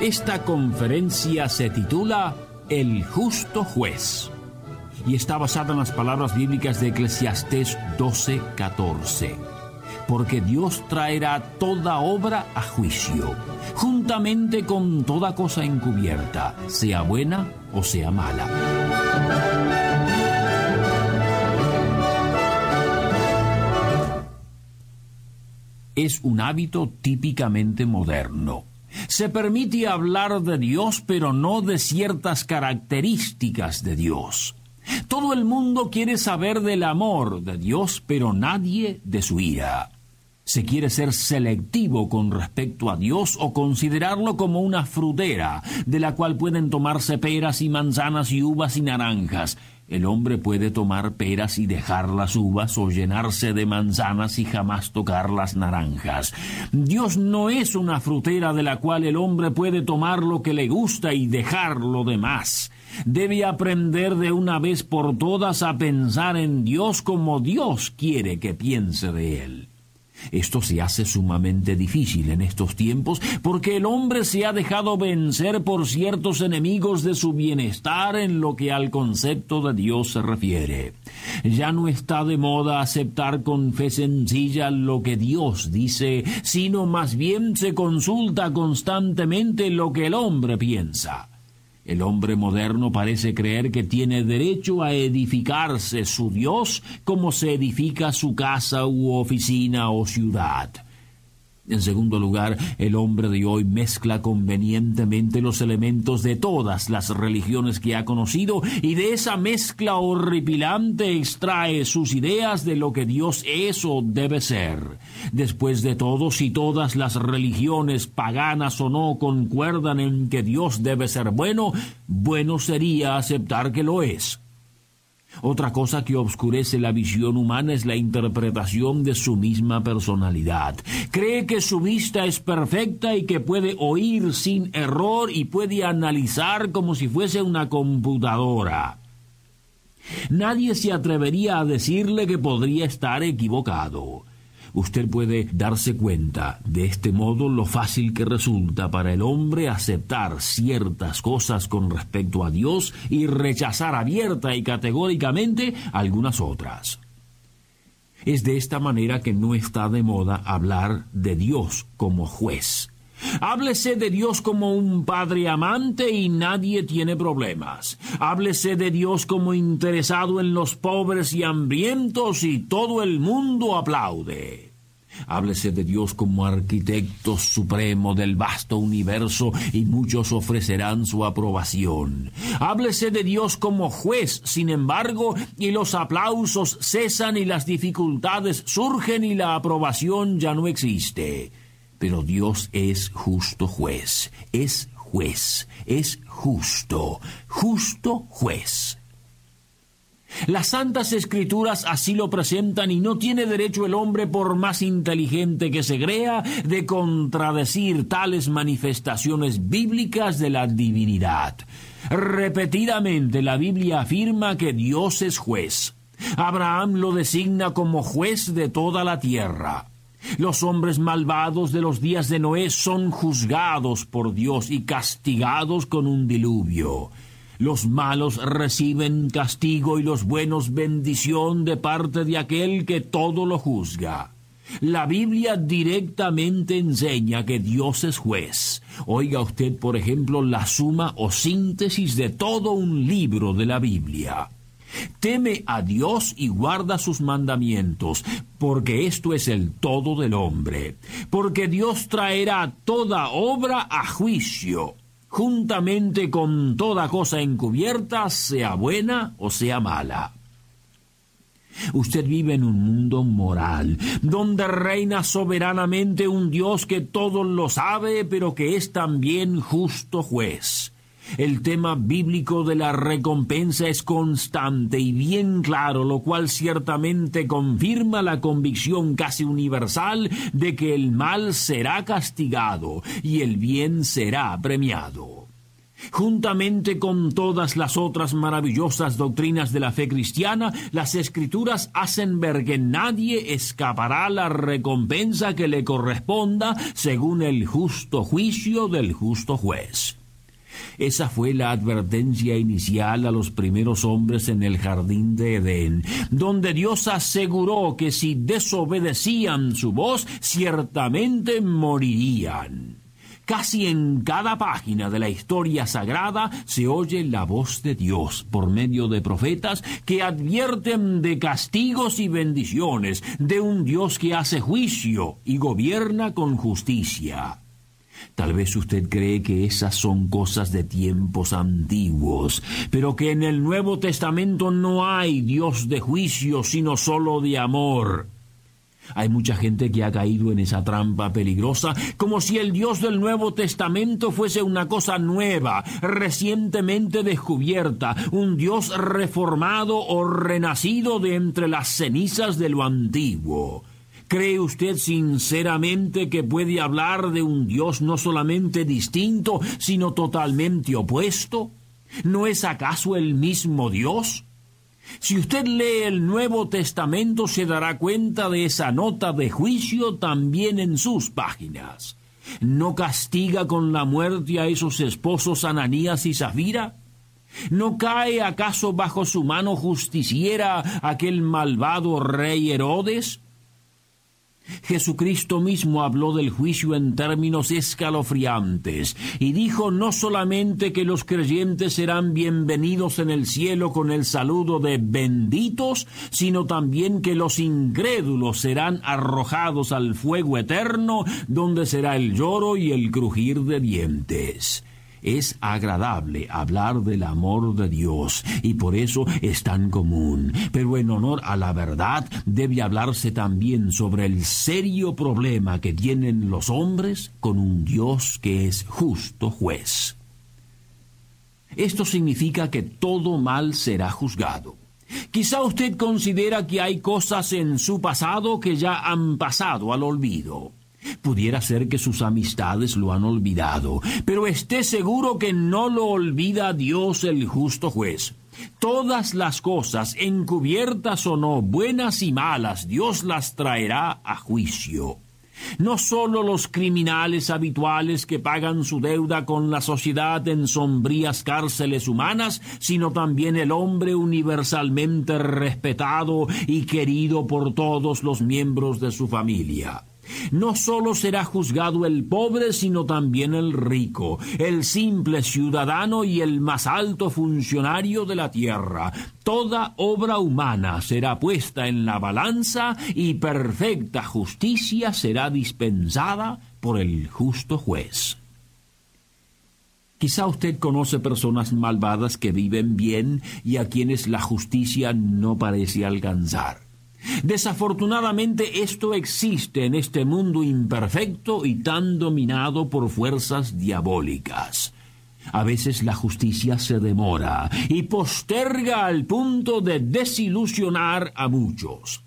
Esta conferencia se titula El justo juez y está basada en las palabras bíblicas de Eclesiastés 12:14. Porque Dios traerá toda obra a juicio, juntamente con toda cosa encubierta, sea buena o sea mala. Es un hábito típicamente moderno se permite hablar de Dios, pero no de ciertas características de Dios. Todo el mundo quiere saber del amor de Dios, pero nadie de su ira. Se quiere ser selectivo con respecto a Dios o considerarlo como una frutera, de la cual pueden tomarse peras y manzanas y uvas y naranjas, el hombre puede tomar peras y dejar las uvas o llenarse de manzanas y jamás tocar las naranjas. Dios no es una frutera de la cual el hombre puede tomar lo que le gusta y dejar lo demás. Debe aprender de una vez por todas a pensar en Dios como Dios quiere que piense de él. Esto se hace sumamente difícil en estos tiempos porque el hombre se ha dejado vencer por ciertos enemigos de su bienestar en lo que al concepto de Dios se refiere. Ya no está de moda aceptar con fe sencilla lo que Dios dice, sino más bien se consulta constantemente lo que el hombre piensa. El hombre moderno parece creer que tiene derecho a edificarse su Dios como se edifica su casa u oficina o ciudad. En segundo lugar, el hombre de hoy mezcla convenientemente los elementos de todas las religiones que ha conocido y de esa mezcla horripilante extrae sus ideas de lo que Dios es o debe ser. Después de todo, si todas las religiones, paganas o no, concuerdan en que Dios debe ser bueno, bueno sería aceptar que lo es. Otra cosa que obscurece la visión humana es la interpretación de su misma personalidad. Cree que su vista es perfecta y que puede oír sin error y puede analizar como si fuese una computadora. Nadie se atrevería a decirle que podría estar equivocado usted puede darse cuenta de este modo lo fácil que resulta para el hombre aceptar ciertas cosas con respecto a Dios y rechazar abierta y categóricamente algunas otras. Es de esta manera que no está de moda hablar de Dios como juez. Háblese de Dios como un padre amante y nadie tiene problemas. Háblese de Dios como interesado en los pobres y hambrientos y todo el mundo aplaude. Háblese de Dios como arquitecto supremo del vasto universo y muchos ofrecerán su aprobación. Háblese de Dios como juez, sin embargo, y los aplausos cesan y las dificultades surgen y la aprobación ya no existe. Pero Dios es justo juez, es juez, es justo, justo juez. Las santas escrituras así lo presentan y no tiene derecho el hombre, por más inteligente que se crea, de contradecir tales manifestaciones bíblicas de la divinidad. Repetidamente la Biblia afirma que Dios es juez. Abraham lo designa como juez de toda la tierra. Los hombres malvados de los días de Noé son juzgados por Dios y castigados con un diluvio. Los malos reciben castigo y los buenos bendición de parte de aquel que todo lo juzga. La Biblia directamente enseña que Dios es juez. Oiga usted, por ejemplo, la suma o síntesis de todo un libro de la Biblia. Teme a Dios y guarda sus mandamientos, porque esto es el todo del hombre, porque Dios traerá toda obra a juicio, juntamente con toda cosa encubierta, sea buena o sea mala. Usted vive en un mundo moral, donde reina soberanamente un Dios que todo lo sabe, pero que es también justo juez. El tema bíblico de la recompensa es constante y bien claro, lo cual ciertamente confirma la convicción casi universal de que el mal será castigado y el bien será premiado. Juntamente con todas las otras maravillosas doctrinas de la fe cristiana, las escrituras hacen ver que nadie escapará la recompensa que le corresponda según el justo juicio del justo juez. Esa fue la advertencia inicial a los primeros hombres en el jardín de Edén, donde Dios aseguró que si desobedecían su voz, ciertamente morirían. Casi en cada página de la historia sagrada se oye la voz de Dios por medio de profetas que advierten de castigos y bendiciones, de un Dios que hace juicio y gobierna con justicia. Tal vez usted cree que esas son cosas de tiempos antiguos, pero que en el Nuevo Testamento no hay Dios de juicio, sino solo de amor. Hay mucha gente que ha caído en esa trampa peligrosa, como si el Dios del Nuevo Testamento fuese una cosa nueva, recientemente descubierta, un Dios reformado o renacido de entre las cenizas de lo antiguo. ¿Cree usted sinceramente que puede hablar de un Dios no solamente distinto, sino totalmente opuesto? ¿No es acaso el mismo Dios? Si usted lee el Nuevo Testamento se dará cuenta de esa nota de juicio también en sus páginas. ¿No castiga con la muerte a esos esposos Ananías y Zafira? ¿No cae acaso bajo su mano justiciera aquel malvado rey Herodes? Jesucristo mismo habló del juicio en términos escalofriantes y dijo no solamente que los creyentes serán bienvenidos en el cielo con el saludo de benditos, sino también que los incrédulos serán arrojados al fuego eterno, donde será el lloro y el crujir de dientes. Es agradable hablar del amor de Dios y por eso es tan común. Pero en honor a la verdad debe hablarse también sobre el serio problema que tienen los hombres con un Dios que es justo juez. Esto significa que todo mal será juzgado. Quizá usted considera que hay cosas en su pasado que ya han pasado al olvido. Pudiera ser que sus amistades lo han olvidado, pero esté seguro que no lo olvida Dios el justo juez. Todas las cosas, encubiertas o no, buenas y malas, Dios las traerá a juicio. No sólo los criminales habituales que pagan su deuda con la sociedad en sombrías cárceles humanas, sino también el hombre universalmente respetado y querido por todos los miembros de su familia. No solo será juzgado el pobre, sino también el rico, el simple ciudadano y el más alto funcionario de la tierra. Toda obra humana será puesta en la balanza y perfecta justicia será dispensada por el justo juez. Quizá usted conoce personas malvadas que viven bien y a quienes la justicia no parece alcanzar. Desafortunadamente esto existe en este mundo imperfecto y tan dominado por fuerzas diabólicas. A veces la justicia se demora y posterga al punto de desilusionar a muchos.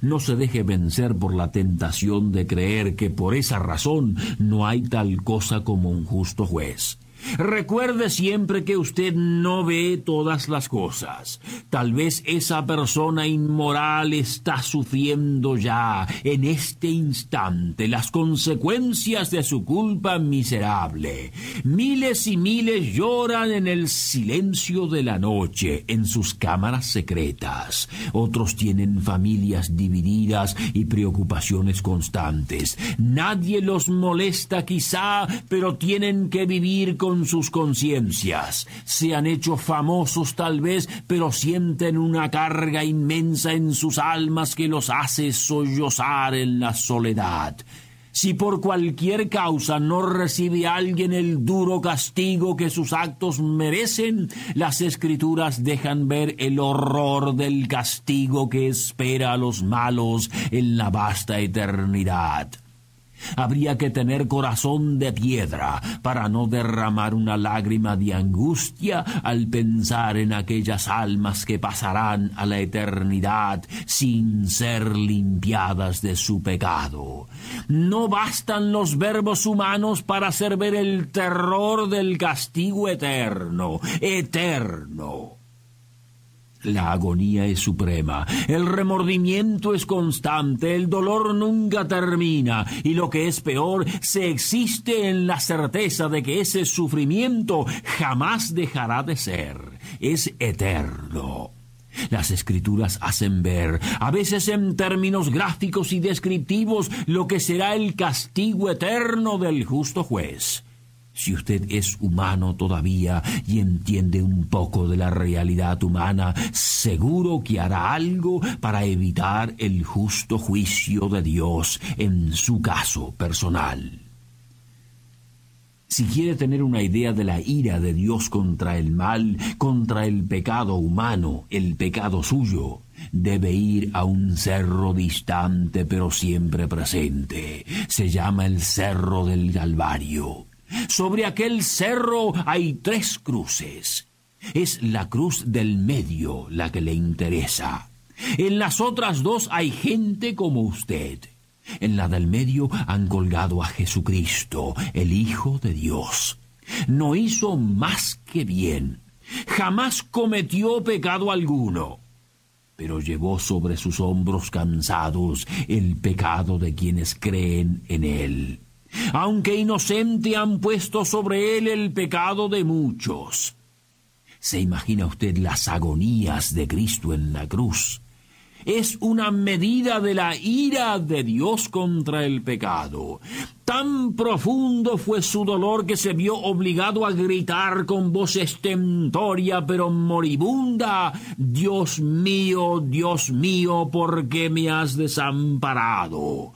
No se deje vencer por la tentación de creer que por esa razón no hay tal cosa como un justo juez. Recuerde siempre que usted no ve todas las cosas. Tal vez esa persona inmoral está sufriendo ya, en este instante, las consecuencias de su culpa miserable. Miles y miles lloran en el silencio de la noche, en sus cámaras secretas. Otros tienen familias divididas y preocupaciones constantes. Nadie los molesta quizá, pero tienen que vivir sus conciencias. Se han hecho famosos tal vez, pero sienten una carga inmensa en sus almas que los hace sollozar en la soledad. Si por cualquier causa no recibe alguien el duro castigo que sus actos merecen, las escrituras dejan ver el horror del castigo que espera a los malos en la vasta eternidad. Habría que tener corazón de piedra para no derramar una lágrima de angustia al pensar en aquellas almas que pasarán a la eternidad sin ser limpiadas de su pecado. No bastan los verbos humanos para hacer ver el terror del castigo eterno, eterno. La agonía es suprema, el remordimiento es constante, el dolor nunca termina y lo que es peor, se existe en la certeza de que ese sufrimiento jamás dejará de ser, es eterno. Las escrituras hacen ver, a veces en términos gráficos y descriptivos, lo que será el castigo eterno del justo juez. Si usted es humano todavía y entiende un poco de la realidad humana, seguro que hará algo para evitar el justo juicio de Dios en su caso personal. Si quiere tener una idea de la ira de Dios contra el mal, contra el pecado humano, el pecado suyo, debe ir a un cerro distante pero siempre presente. Se llama el Cerro del Calvario. Sobre aquel cerro hay tres cruces. Es la cruz del medio la que le interesa. En las otras dos hay gente como usted. En la del medio han colgado a Jesucristo, el Hijo de Dios. No hizo más que bien. Jamás cometió pecado alguno. Pero llevó sobre sus hombros cansados el pecado de quienes creen en él aunque inocente han puesto sobre él el pecado de muchos. ¿Se imagina usted las agonías de Cristo en la cruz? Es una medida de la ira de Dios contra el pecado. Tan profundo fue su dolor que se vio obligado a gritar con voz estentoria pero moribunda, Dios mío, Dios mío, ¿por qué me has desamparado?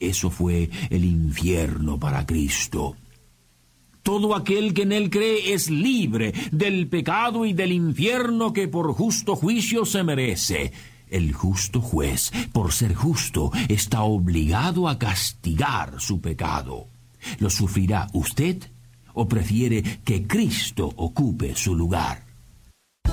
Eso fue el infierno para Cristo. Todo aquel que en él cree es libre del pecado y del infierno que por justo juicio se merece. El justo juez, por ser justo, está obligado a castigar su pecado. ¿Lo sufrirá usted o prefiere que Cristo ocupe su lugar?